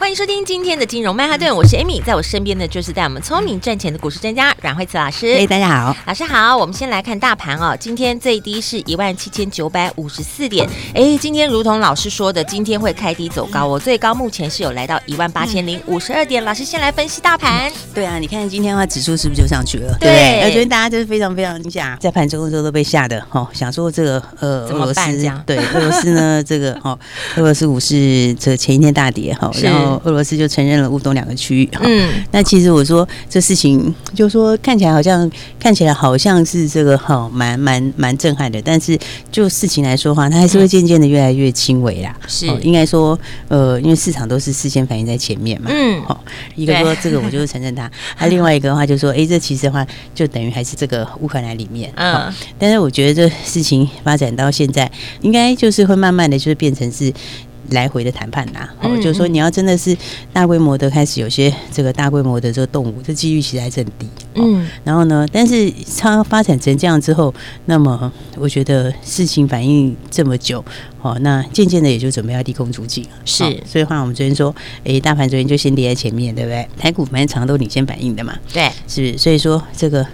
欢迎收听今天的金融曼哈顿，我是 Amy，在我身边的就是带我们聪明赚钱的股市专家阮慧慈老师。哎，大家好，老师好。我们先来看大盘哦，今天最低是一万七千九百五十四点。哎，今天如同老师说的，今天会开低走高，我最高目前是有来到一万八千零五十二点。老师先来分析大盘。对啊，你看今天的话，指数是不是就上去了？对，我觉得？大家就是非常非常惊吓，在盘中的时候都被吓的哦，想说这个呃，俄罗斯对俄罗斯呢，这个哦，俄罗斯股市这前一天大跌 哈，然后俄罗斯就承认。了乌东两个区域，嗯，那其实我说这事情，就说看起来好像看起来好像是这个好，蛮蛮蛮震撼的，但是就事情来说的话，它还是会渐渐的越来越轻微啦。是，应该说，呃，因为市场都是事先反映在前面嘛，嗯，好，一个说这个我就是承认它，那另外一个的话就说，哎，这其实的话就等于还是这个乌克兰里面，嗯，但是我觉得这事情发展到现在，应该就是会慢慢的就是变成是。来回的谈判呐，哦，就是说你要真的是大规模的开始有些这个大规模的这个动物，这几率其实还是很低。嗯，然后呢，但是它发展成这样之后，那么我觉得事情反应这么久。哦，那渐渐的也就准备要利空出尽了，是，所以话我们昨天说，哎、欸，大盘昨天就先跌在前面，对不对？台股反正常都领先反应的嘛，对，是不是？所以说这个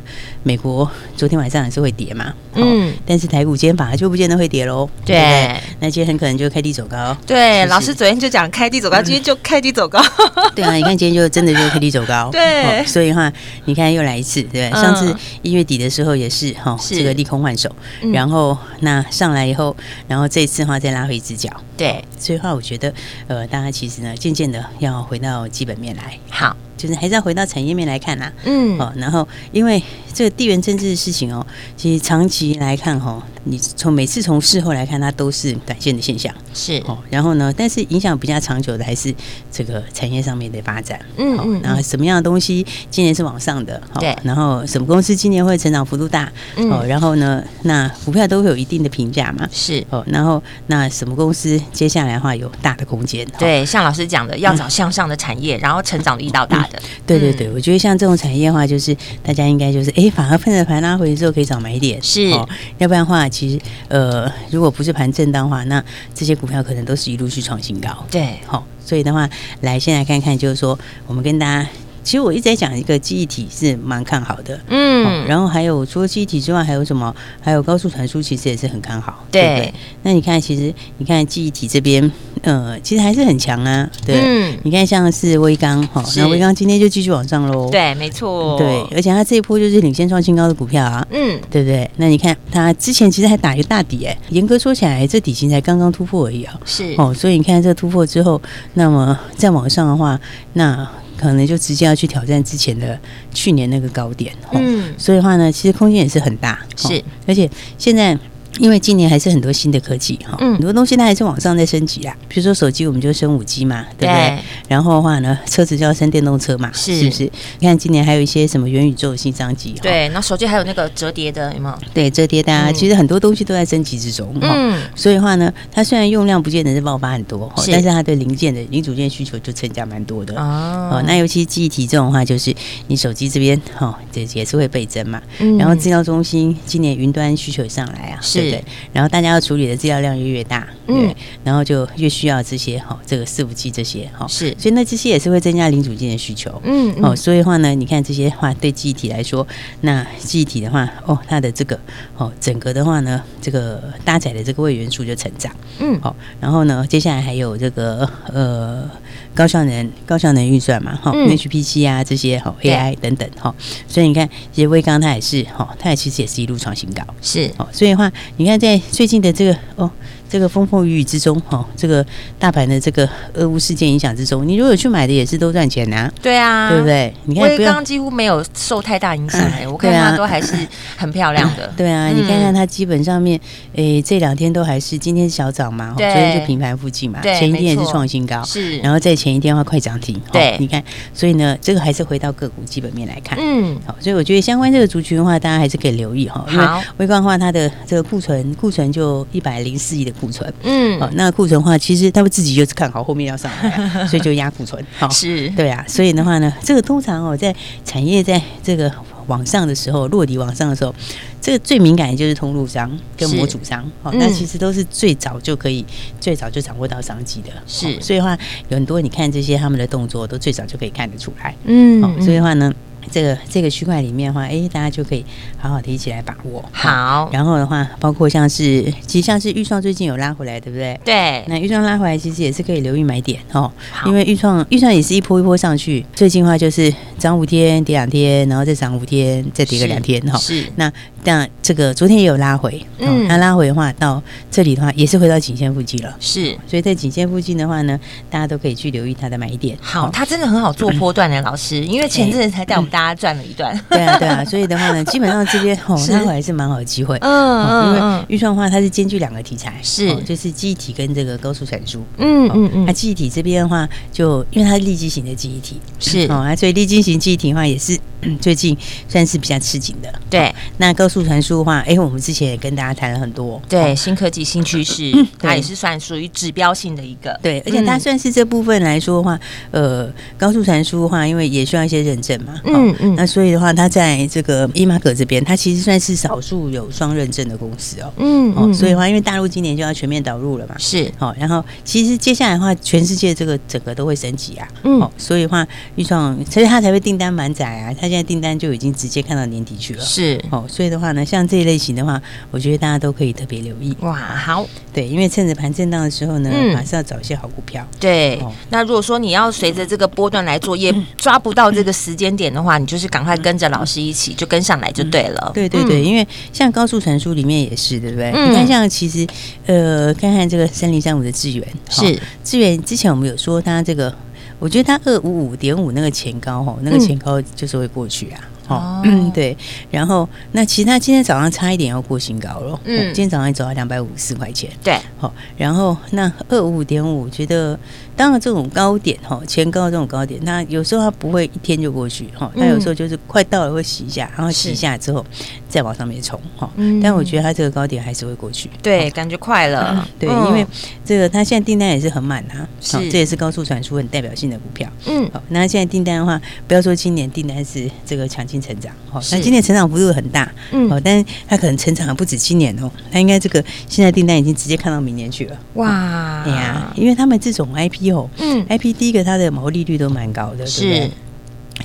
美国昨天晚上还是会跌嘛，嗯，但是台股今天反而就不见得会跌喽，对，对，那今天很可能就开低走高，对，是是老师昨天就讲开低走高，今天就开低走高，对啊，你看今天就真的就开低走高，对、哦，所以话你看又来一次，对，上次一月底的时候也是哈，哦、这个利空换手，然后那上来以后，然后这一次的话。再拉回一只脚，对，所以话我觉得，呃，大家其实呢，渐渐的要回到基本面来，好。就是还是要回到产业面来看啦，嗯，哦，然后因为这个地缘政治的事情哦，其实长期来看哈，你从每次从事后来看，它都是短线的现象，是哦。然后呢，但是影响比较长久的还是这个产业上面的发展，嗯嗯。然后什么样的东西今年是往上的，对。然后什么公司今年会成长幅度大，哦。然后呢，那股票都会有一定的评价嘛，是哦。然后那什么公司接下来的话有大的空间？对，像老师讲的，要找向上的产业，然后成长力道大的。对对对，我觉得像这种产业的话，就是大家应该就是哎，反而碰着盘拉回之后可以找买点，是，哦，要不然的话，其实呃，如果不是盘震荡的话，那这些股票可能都是一路去创新高。对，好，哦，所以的话，来先来看看，就是说，我们跟大家。其实我一直在讲一个记忆体是蛮看好的，嗯、哦，然后还有除了记忆体之外，还有什么？还有高速传输，其实也是很看好，对，对，对。那你看，其实你看记忆体这边，呃，其实还是很强啊，对。嗯、你看像是微刚，哈、哦，那威刚今天就继续往上喽，对，没错，对，而且它这一波就是领先创新高的股票啊，嗯，对不对？那你看它之前其实还打一个大底，哎，严格说起来，这底型才刚刚突破而已啊，是哦，所以你看这突破之后，那么再往上的话，那。可能就直接要去挑战之前的去年那个高点，嗯，所以的话呢，其实空间也是很大，是，而且现在。因为今年还是很多新的科技哈，很多东西它还是往上在升级啦。比如说手机，我们就升五 G 嘛，对不对？然后的话呢，车子就要升电动车嘛，是不是？你看今年还有一些什么元宇宙的新商机，对。那手机还有那个折叠的，有没有？对，折叠的啊，其实很多东西都在升级之中。嗯，所以的话呢，它虽然用量不见得是爆发很多，但是它对零件的零组件需求就增加蛮多的哦。那尤其记忆体这种话，就是你手机这边哈，这也是会倍增嘛。嗯然后资料中心今年云端需求也上来啊，是。对，然后大家要处理的资料量越越大，嗯，然后就越需要这些哈，这个伺服器这些哈，是，所以那这些也是会增加零组件的需求，嗯，哦，所以的话呢，你看这些话对记忆体来说，那记忆体的话，哦，它的这个哦，整个的话呢，这个搭载的这个位元素就成长，嗯，好，然后呢，接下来还有这个呃。高效能、高效能运算嘛，哈、嗯、，HPC 啊这些，哈，AI 等等，哈，所以你看，其实威刚它也是，哈，它也其实也是一路创新高，是，哦，所以的话，你看在最近的这个，哦，这个风风雨雨之中，哈，这个大盘的这个俄乌事件影响之中，你如果去买的也是都赚钱呐。对啊，对不对？你看，威刚几乎没有受太大影响哎，我看它都还是很漂亮的。对啊，你看看它基本上面，诶，这两天都还是今天小涨嘛，昨天就平盘附近嘛，前一天也是创新高，是，然后在前一天的话快涨停。对，你看，所以呢，这个还是回到个股基本面来看，嗯，好，所以我觉得相关这个族群的话，大家还是可以留意哈。因为微观的话，它的这个库存库存就一百零四亿的库存，嗯，好，那库存的话，其实他们自己就是看好后面要上来，所以就压库存，好，是。对啊，所以的话呢，这个通常哦，在产业在这个往上的时候，落地往上的时候，这个最敏感的就是通路商跟模组商，好，那其实都是最早就可以最早就掌握到商机的，是，所以的话有很多你看这些他们的动作都最早就可以看得出来，嗯，所以的话呢。这个这个区块里面的话，哎，大家就可以好好的一起来把握。好，然后的话，包括像是，其实像是预创最近有拉回来，对不对？对。那预创拉回来，其实也是可以留意买点哦。好。因为预创预创也是一波一波上去，最近的话就是涨五天跌两天，然后再涨五天再跌个两天哈。是。那但这个昨天也有拉回，嗯，那拉回的话到这里的话也是回到颈线附近了。是。所以在颈线附近的话呢，大家都可以去留意它的买点。好，它真的很好做波段的老师，因为前阵子才带我们。大家赚了一段，对啊，对啊，所以的话呢，基本上这边 哦，它还是蛮好的机会，嗯，因为预算的话，它是兼具两个题材，是，就是记忆体跟这个高速传输，嗯嗯嗯，那记忆体这边的话，就因为它是立基型的记忆体，是。哦，那所以立基型记忆体的话，也是最近算是比较吃紧的，对。那高速传输的话，哎，我们之前也跟大家谈了很多，对，新科技新趋势，它也是算属于指标性的一个，对，而且它算是这部分来说的话，呃，高速传输的话，因为也需要一些认证嘛，嗯。嗯嗯，那所以的话，它在这个伊玛格这边，它其实算是少数有双认证的公司哦。嗯哦，所以的话，因为大陆今年就要全面导入了嘛，是哦。然后其实接下来的话，全世界这个整个都会升级啊。嗯，哦，所以的话，预创所以它才会订单满载啊。它现在订单就已经直接看到年底去了。是哦，所以的话呢，像这一类型的话，我觉得大家都可以特别留意。哇，好，对，因为趁着盘震荡的时候呢，马上要找一些好股票。对，那如果说你要随着这个波段来做，也抓不到这个时间点的话，你就是赶快跟着老师一起就跟上来就对了。嗯、对对对，因为像高速传输里面也是，对不对？嗯、你看，像其实呃，看看这个三零三五的智源是智源，之前我们有说它这个，我觉得它二五五点五那个前高哈，那个前高就是会过去啊。嗯哦，嗯，对，然后那其实他今天早上差一点要过新高了，嗯，今天早上也走到两百五十四块钱，对，好，然后那二五五点五，觉得当然这种高点哈，前高这种高点，那有时候它不会一天就过去哈，它有时候就是快到了会洗一下，然后洗一下之后再往上面冲哈，但我觉得它这个高点还是会过去，对，感觉快了，对，因为这个它现在订单也是很满啊，是，这也是高速传输很代表性的股票，嗯，好，那现在订单的话，不要说今年订单是这个强劲。成长，好，那今年成长幅度很大，嗯，哦，但是它可能成长的不止今年哦，它应该这个现在订单已经直接看到明年去了，哇，对呀，因为他们这种 IP 哦，嗯，IP 第一个它的毛利率都蛮高的，是。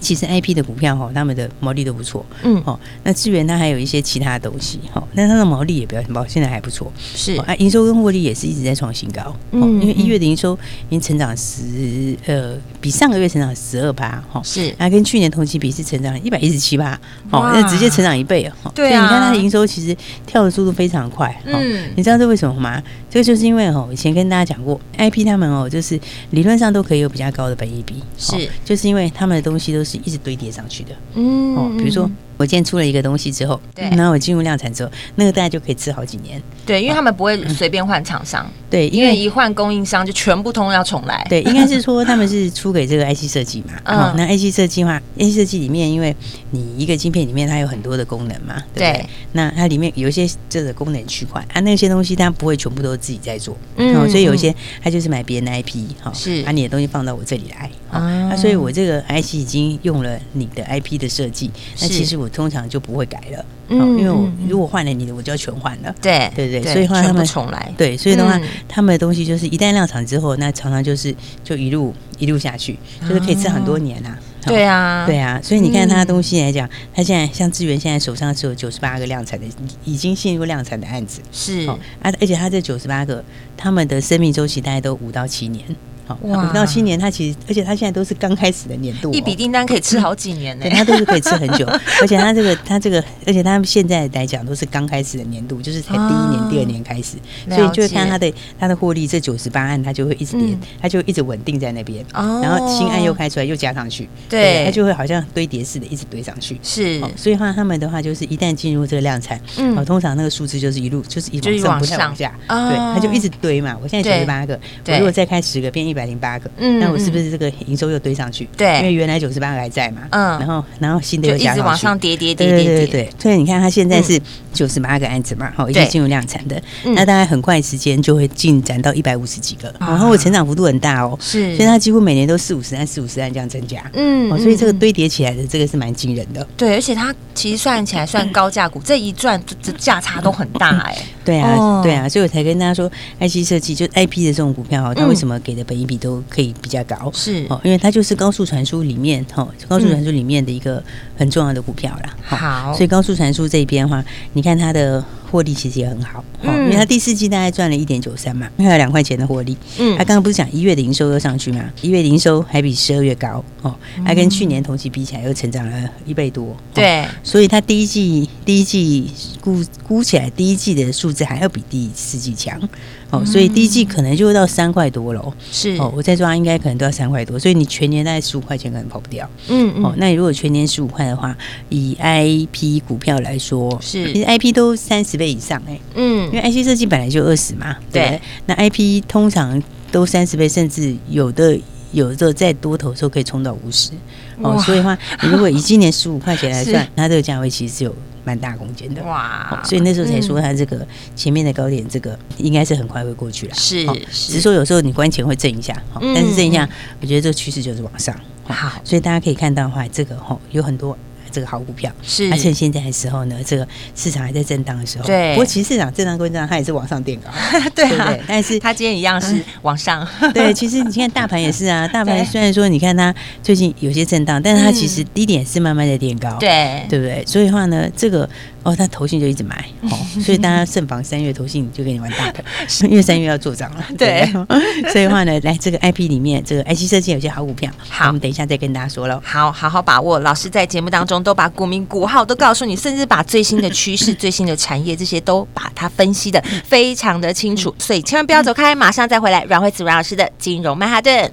其实 IP 的股票哈，他们的毛利都不错，嗯，哦，那智原它还有一些其他的东西，哈，那它的毛利也比较高，现在还不错，是。啊，营收跟获利也是一直在创新高，嗯，因为一月的营收已经成长十，呃，比上个月成长十二趴，哈，是，那跟去年同期比是成长一百一十七趴，哦，那直接成长一倍啊，对啊，你看它的营收其实跳的速度非常快，嗯，你知道这为什么吗？这个就是因为哦，以前跟大家讲过，IP 他们哦，就是理论上都可以有比较高的本益比，是，就是因为他们的东西都是。是一直堆叠上去的，嗯，哦，比如说。我今天出了一个东西之后，对，然后我进入量产之后，那个大家就可以吃好几年。对，因为他们不会随便换厂商，对，因为一换供应商就全部通要重来。对，应该是说他们是出给这个 IC 设计嘛，嗯，那 IC 设计的话，IC 设计里面，因为你一个晶片里面它有很多的功能嘛，对，那它里面有一些这个功能区块啊，那些东西它不会全部都自己在做，嗯，所以有一些它就是买别人的 IP，哈，是。把你的东西放到我这里来，啊，那所以我这个 IC 已经用了你的 IP 的设计，那其实我通常就不会。改了，嗯，因为我如果换了你的，我就要全换了，对。对对，所以话他们重来，对，所以的话，他们的东西就是一旦量产之后，那常常就是就一路一路下去，就是可以吃很多年啊，对啊，对啊，所以你看他的东西来讲，他现在像智原现在手上是有九十八个量产的，已经进入量产的案子，是。啊，而且他这九十八个，他们的生命周期大概都五到七年。好，五到七年，它其实而且它现在都是刚开始的年度，一笔订单可以吃好几年呢，它都是可以吃很久，而且它这个它这个，而且它现在来讲都是刚开始的年度，就是才第一年、第二年开始，所以就会看它的它的获利，这九十八案它就会一直跌，它就一直稳定在那边，哦。然后新案又开出来又加上去，对，它就会好像堆叠似的一直堆上去，是，所以话他们的话就是一旦进入这个量产，嗯，通常那个数字就是一路就是一路上不太往下，对，它就一直堆嘛，我现在九十八个，我如果再开十个变一百零八个，嗯，那我是不是这个营收又堆上去？对，因为原来九十八个还在嘛，嗯，然后然后新的又加上去，一直往上叠叠叠叠叠，对对，所以你看它现在是九十八个案子嘛，好，已经进入量产的，那大概很快时间就会进展到一百五十几个，然后我成长幅度很大哦，是，所以它几乎每年都四五十案、四五十案这样增加，嗯，所以这个堆叠起来的这个是蛮惊人的，对，而且它其实算起来算高价股，这一赚这价差都很大哎，对啊，对啊，所以我才跟大家说，IC 设计就 IP 的这种股票，它为什么给的本益比都可以比较高？是哦，因为它就是高速传输里面哈，高速传输里面的一个很重要的股票啦。好，所以高速传输这边的话，你看它的。获利其实也很好，因为它第四季大概赚了一点九三嘛，还有两块钱的获利。嗯，他刚刚不是讲一月的营收又上去嘛？一月的营收还比十二月高哦，还跟去年同期比起来又成长了一倍多。对，所以它第一季第一季估估起来，第一季的数字还要比第四季强哦，所以第一季可能就会到三块多了。是哦，我再抓应该可能都要三块多，所以你全年大概十五块钱可能跑不掉。嗯嗯，哦，那你如果全年十五块的话，以 I P 股票来说，是其实 I P 都三十。倍以上哎，嗯，因为 IC 设计本来就二十嘛，对，那 IP 通常都三十倍，甚至有的有的在多头时候可以冲到五十哦，所以的话，你如果以今年十五块钱来算，它这个价位其实是有蛮大空间的哇，所以那时候才说它这个前面的高点，这个应该是很快会过去了，是，只是说有时候你关前会震一下，但是震一下，我觉得这个趋势就是往上，好，所以大家可以看到的话，这个哈有很多。这个好股票是，而且现在的时候呢，这个市场还在震荡的时候，对。不过其实市场震荡归震荡，它也是往上垫高，对啊。但是它今天一样是 往上，对。其实你看大盘也是啊，大盘虽然说你看它最近有些震荡，但是它其实低点是慢慢的垫高，对，对不对？所以的话呢，这个。哦，他投信就一直买，哦，所以大家慎防三月投信就给你玩大的，因为三月要做账了。对，所以的话呢，来这个 IP 里面，这个 IC 设计有些好股票，好，我们等一下再跟大家说喽。好，好好把握。老师在节目当中都把股民股号都告诉你，甚至把最新的趋势、最新的产业这些都把它分析的非常的清楚，所以千万不要走开，马上再回来。阮慧子阮老师的金融曼哈顿。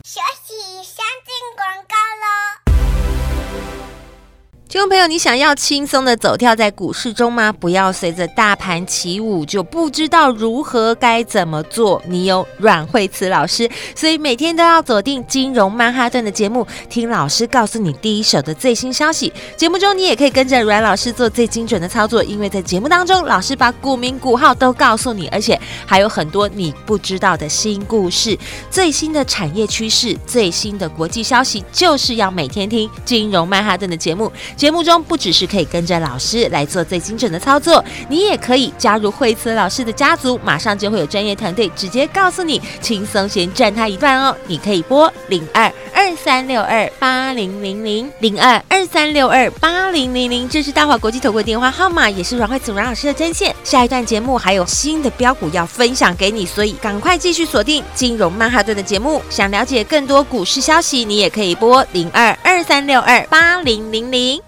听众朋友，你想要轻松的走跳在股市中吗？不要随着大盘起舞就不知道如何该怎么做。你有阮慧慈老师，所以每天都要锁定金融曼哈顿的节目，听老师告诉你第一手的最新消息。节目中你也可以跟着阮老师做最精准的操作，因为在节目当中，老师把股名股号都告诉你，而且还有很多你不知道的新故事、最新的产业趋势、最新的国际消息，就是要每天听金融曼哈顿的节目。节目中不只是可以跟着老师来做最精准的操作，你也可以加入惠慈老师的家族，马上就会有专业团队直接告诉你，轻松先赚他一段哦。你可以拨零二二三六二八零零零零二二三六二八零零零，这是大华国际投顾电话号码，也是阮蕙慈阮老师的专线。下一段节目还有新的标股要分享给你，所以赶快继续锁定金融曼哈顿的节目。想了解更多股市消息，你也可以拨零二二三六二八零零零。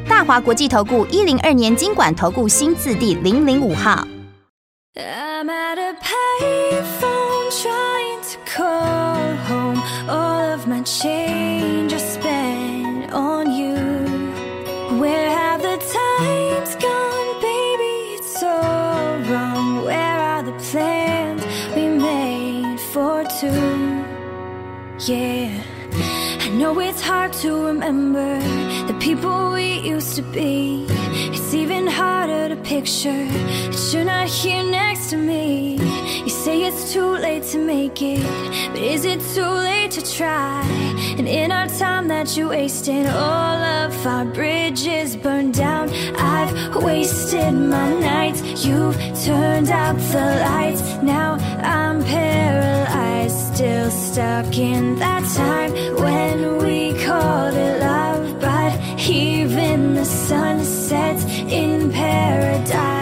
大华国际投顾一零二年金管投顾新字第零零五号。I'm at a payphone trying to call home. All of my change I spent on you. Where have the times gone, baby? It's so wrong. Where are the plans we made for two? Yeah, I know it's hard to remember the people we used to be. It's even harder to picture that you're not here next to me. You say it's too late to make it, but is it too late to try? And in our time that you wasted, all of our bridges burned down. I've wasted my nights, you've turned out the lights. Now I'm paralyzed, still stuck in that time when we called it love. Even the sun sets in paradise.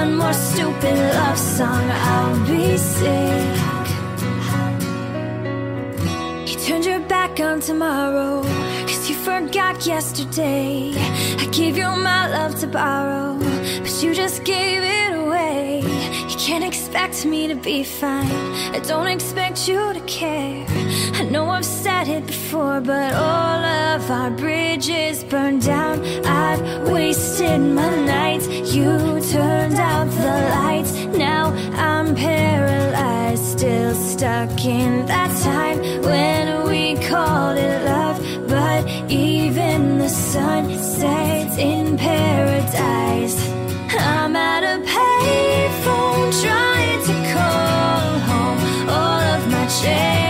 One more stupid love song, I'll be sick. You turned your back on tomorrow, cause you forgot yesterday. I gave you my love to borrow, but you just gave it can't expect me to be fine, I don't expect you to care. I know I've said it before, but all of our bridges burned down. I've wasted my nights, you turned out the lights. Now I'm paralyzed, still stuck in that time when we called it love. But even the sun sets in paradise. Trying to call home. All of my change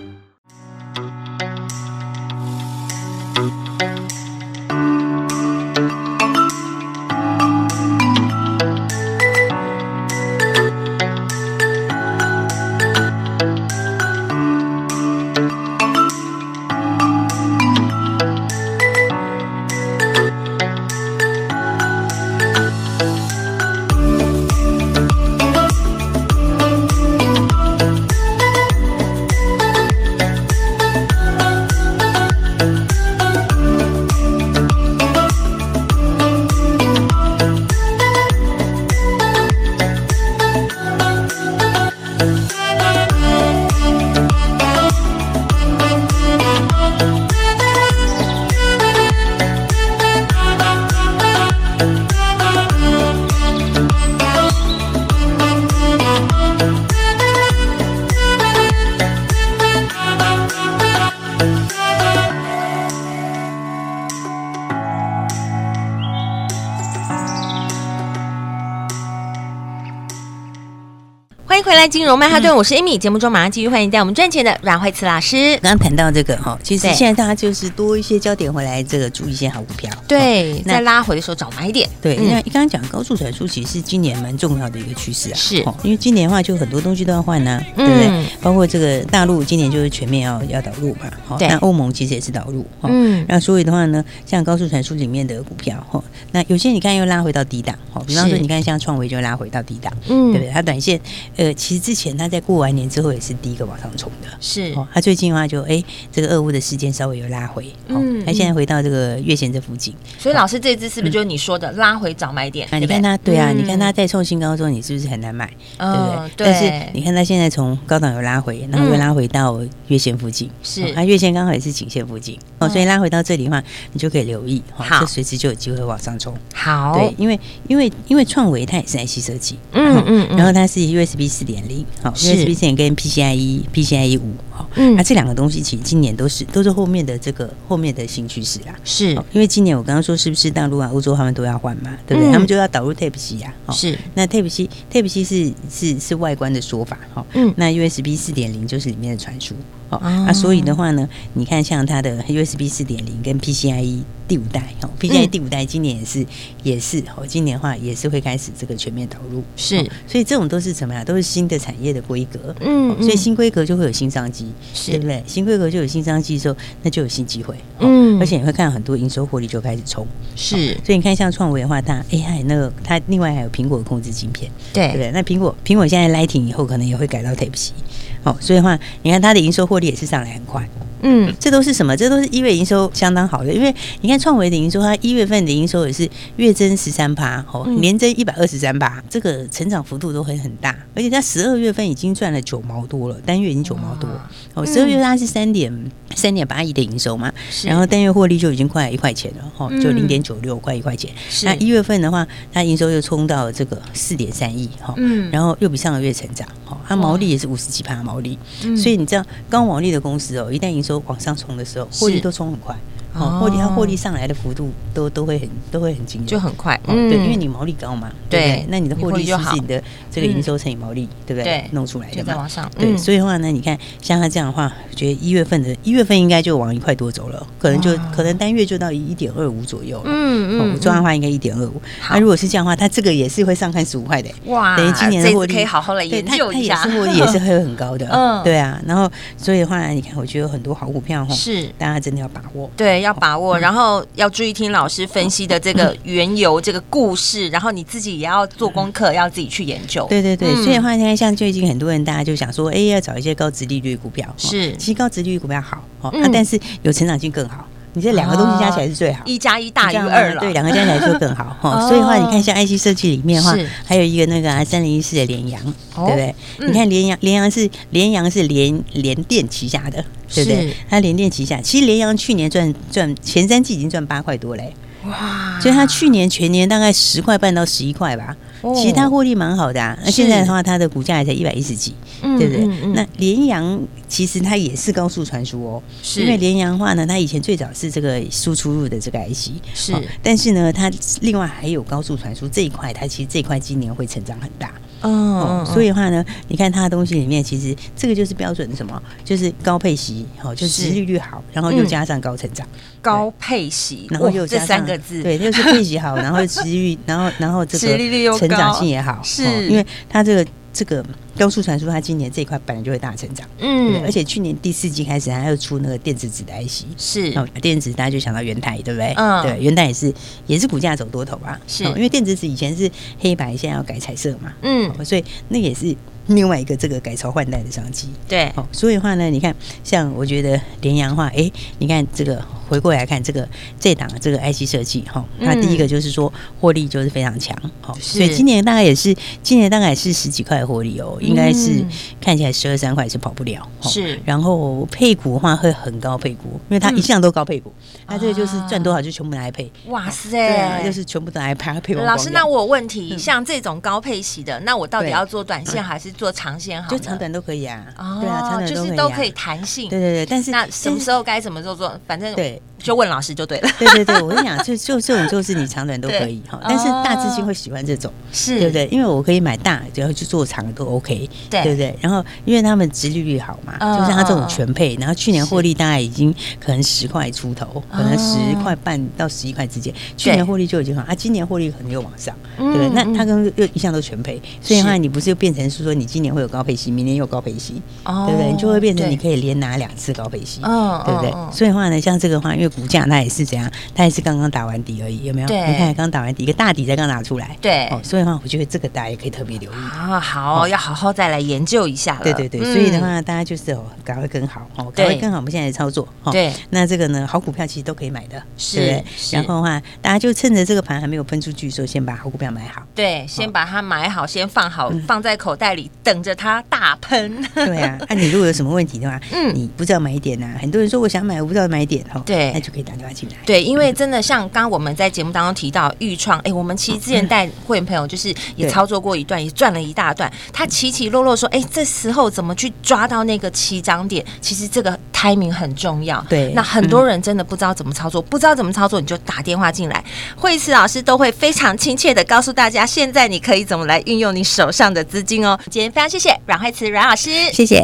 迎回来，金融曼哈顿，我是 Amy。节目中马上继续欢迎带我们赚钱的阮慧慈老师。刚刚谈到这个哈，其实现在大家就是多一些焦点回来，这个注意一些好股票。对，在拉回的时候找买点。对，那刚刚讲高速传输其实是今年蛮重要的一个趋势啊。是，因为今年的话就很多东西都要换呢，对不对？包括这个大陆今年就是全面要要导入嘛。好，那欧盟其实也是导入。嗯，那所以的话呢，像高速传输里面的股票哈，那有些你看又拉回到低档。哈，比方说你看像创维就拉回到低档，嗯，对不对？它短线呃，其实之前它在过完年之后也是第一个往上冲的，是哦。它最近的话就哎，这个俄乌的事件稍微有拉回，嗯，他现在回到这个月线这附近。所以老师这支是不是就是你说的拉回找买点？啊，你看它，对啊，你看它在创新高之后，你是不是很难买？对不对？但是你看它现在从高档有拉回，然后又拉回到月线附近，是它月线刚好也是颈线附近哦，所以拉回到这里的话，你就可以留意，好，这随时就有机会往上冲。好，对，因为因为因为创维它也是 IC 设计，嗯嗯，然后它是 USB 四点零，好，USB 四点跟 PCIe PCIe 五，好，那这两个东西其实今年都是都是后面的这个后面的新趋势啦，是。因为今年我刚刚说是不是大陆啊、欧洲他们都要换嘛，对不对？他们就要导入 Type C 呀，是，那 Type C Type C 是是是外观的说法，哈，嗯，那 USB 四点零就是里面的传输。哦，那所以的话呢，你看像它的 USB 四点零跟 PCIe 第五代，哦，PCIe 第五代今年也是也是哦，今年的话也是会开始这个全面投入，是，所以这种都是什么呀？都是新的产业的规格，嗯，所以新规格就会有新商机，对不对？新规格就有新商机的时候，那就有新机会，嗯，而且你会看到很多营收获利就开始冲，是，所以你看像创维的话，它 AI 那个它另外还有苹果控制晶片，对不对？那苹果苹果现在 Lighting 以后可能也会改到 Type C。哦，所以的话，你看它的营收获利也是上来很快。嗯，这都是什么？这都是一月营收相当好的，因为你看创维的营收，它一月份的营收也是月增十三趴，哦，年增一百二十三趴，这个成长幅度都很很大。而且它十二月份已经赚了九毛多了，单月已经九毛多。哦，十二月它是三点三点八亿的营收嘛，然后单月获利就已经快一块钱了，哦，就零点九六块一块钱。那一月份的话，它营收又冲到这个四点三亿，哈，然后又比上个月成长，哈，它毛利也是五十几趴毛利，所以你知道高毛利的公司哦，一旦营收都往上冲的时候，获利都冲很快。哦，获利它获利上来的幅度都都会很都会很惊人，就很快。嗯，对，因为你毛利高嘛，对，那你的获利就是你的这个营收乘以毛利，对不对？弄出来的嘛。就在往上。对，所以的话呢，你看像它这样的话，我觉得一月份的一月份应该就往一块多走了，可能就可能单月就到一点二五左右。嗯嗯，这样的话应该一点二五。那如果是这样的话，它这个也是会上看十五块的。哇，等于今年的获利可以好好来研究一下。它也是获利也是会很高的。嗯，对啊。然后所以的话，你看，我觉得有很多好股票哈，是大家真的要把握。对，要把握，然后。要注意听老师分析的这个缘由，这个故事，然后你自己也要做功课，要自己去研究。对对对，所以的话，现在像最近很多人，大家就想说，哎，要找一些高值利率股票。是，其实高值利率股票好，哦，但是有成长性更好。你这两个东西加起来是最好，一加一大于二了。对，两个加起来就更好 哈。所以的话，你看像 IC 设计里面的话，还有一个那个三零一四的联阳，对不对？你看联阳，联阳是联阳是联联电旗下的。对不对？它联电旗下，其实联阳去年赚赚前三季已经赚八块多嘞，哇！所以它去年全年大概十块半到十一块吧，其实它获利蛮好的啊。那现在的话，它的股价也才一百一十几，对不对？那联阳其实它也是高速传输哦，是因为联阳的话呢，它以前最早是这个输出入的这个 IC，是，但是呢，它另外还有高速传输这一块，它其实这一块今年会成长很大。哦，所以的话呢，你看它的东西里面，其实这个就是标准的什么？就是高配息，好，就是殖利率好，然后又加上高成长。高配息，然后又这三个字，对，就是配息好，然后殖利率，然后然后这个成长性也好，是。因为它这个。这个高速传输，它今年这一块本来就会大成长，嗯，而且去年第四季开始还要出那个电子纸的 IC，是，哦，电子大家就想到元台，对不对？嗯，对，元太也是也是股价走多头啊，是，因为电子纸以前是黑白，现在要改彩色嘛，嗯，所以那也是。另外一个这个改朝换代的商机，对，哦，所以的话呢，你看，像我觉得联阳话，哎，你看这个回过来看这个这档这个 IC 设计，哈，它第一个就是说获利就是非常强，好，所以今年大概也是今年大概也是十几块获利哦，应该是看起来十二三块是跑不了，是，然后配股的话会很高配股，因为它一向都高配股，它这个就是赚多少就全部拿来配，哇塞，对啊，就是全部拿来配配。老师，那我有问题，像这种高配息的，那我到底要做短线还是？做长线好，就长短都可以啊。对啊，长短都可以，就是都可以弹性。对对对，但是那什么时候该怎么做做？反正对就问老师就对了。对对对，我跟你讲，就就这种就是你长短都可以 哈，但是大资金会喜欢这种，是对不对？因为我可以买大，只要去做长都 OK，对不对？然后因为他们殖利率好嘛，就像他这种全配，然后去年获利大概已经可能十块出头，可能十块半到十一块之间，去年获利就已经好啊，今年获利可能又往上，对不对？那他跟又一向都全配，所以的话你不是又变成是说你今年会有高配息，明年又高配息，对不对？你就会变成你可以连拿两次高配息，对不对？所以的话呢，像这个话，因为股价它也是怎样，它也是刚刚打完底而已，有没有？对，你看刚打完底，一个大底才刚拿出来，对。哦，所以的话，我觉得这个大家也可以特别留意啊。好，要好好再来研究一下了。对对对，所以的话，大家就是哦，赶快更好哦，赶快更好，我们现在的操作。对，那这个呢，好股票其实都可以买的，是。然后的话，大家就趁着这个盘还没有喷出去的时候，先把好股票买好。对，先把它买好，先放好，放在口袋里，等着它大喷。对啊，那你如果有什么问题的话，嗯，你不知道买点呐，很多人说我想买，我不知道买点哈，对，那就可以打电话进来。对，因为真的像刚刚我们在节目当中提到预创，哎，我们其实之前带会员朋友就是也操作过一段，也赚了一大段。他起起落落说，哎，这时候怎么去抓到那个起涨点？其实这个 timing 很重要。对，那很多人真的不知道怎么操作，不知道怎么操作，你就打电话进来，惠慈老师都会非常亲切的告诉大家，现在你可以怎么来运用你手上的资金哦。今天非常谢谢阮惠慈阮老师，谢谢。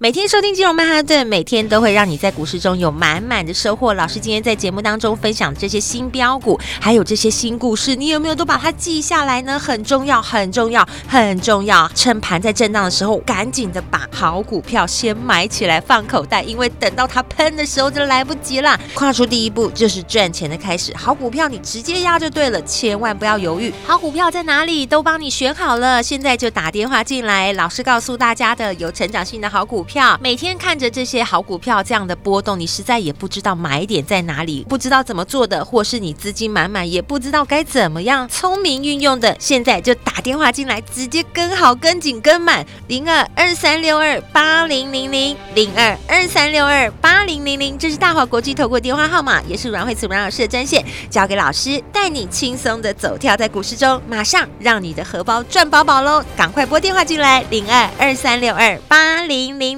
每天收听金融曼哈顿，每天都会让你在股市中有满满的收获。老师今天在节目当中分享这些新标股，还有这些新故事，你有没有都把它记下来呢？很重要，很重要，很重要。趁盘在震荡的时候，赶紧的把好股票先买起来放口袋，因为等到它喷的时候就来不及了。跨出第一步就是赚钱的开始。好股票你直接压就对了，千万不要犹豫。好股票在哪里？都帮你选好了，现在就打电话进来。老师告诉大家的有成长性的好股票，每天看着这些好股票这样的波动，你实在也不知道买点在哪里，不知道怎么做的，或是你资金满满也不知道该怎么样聪明运用的，现在就打电话进来，直接跟好、跟紧、跟满，零二二三六二八零零零零二二三六二八零零零，这是大华国际投顾电话号码，也是阮惠慈阮老师的专线，交给老师带你轻松的走跳在股市中，马上让你的荷包赚饱饱喽！赶快拨电话进来，零二二三六二八零零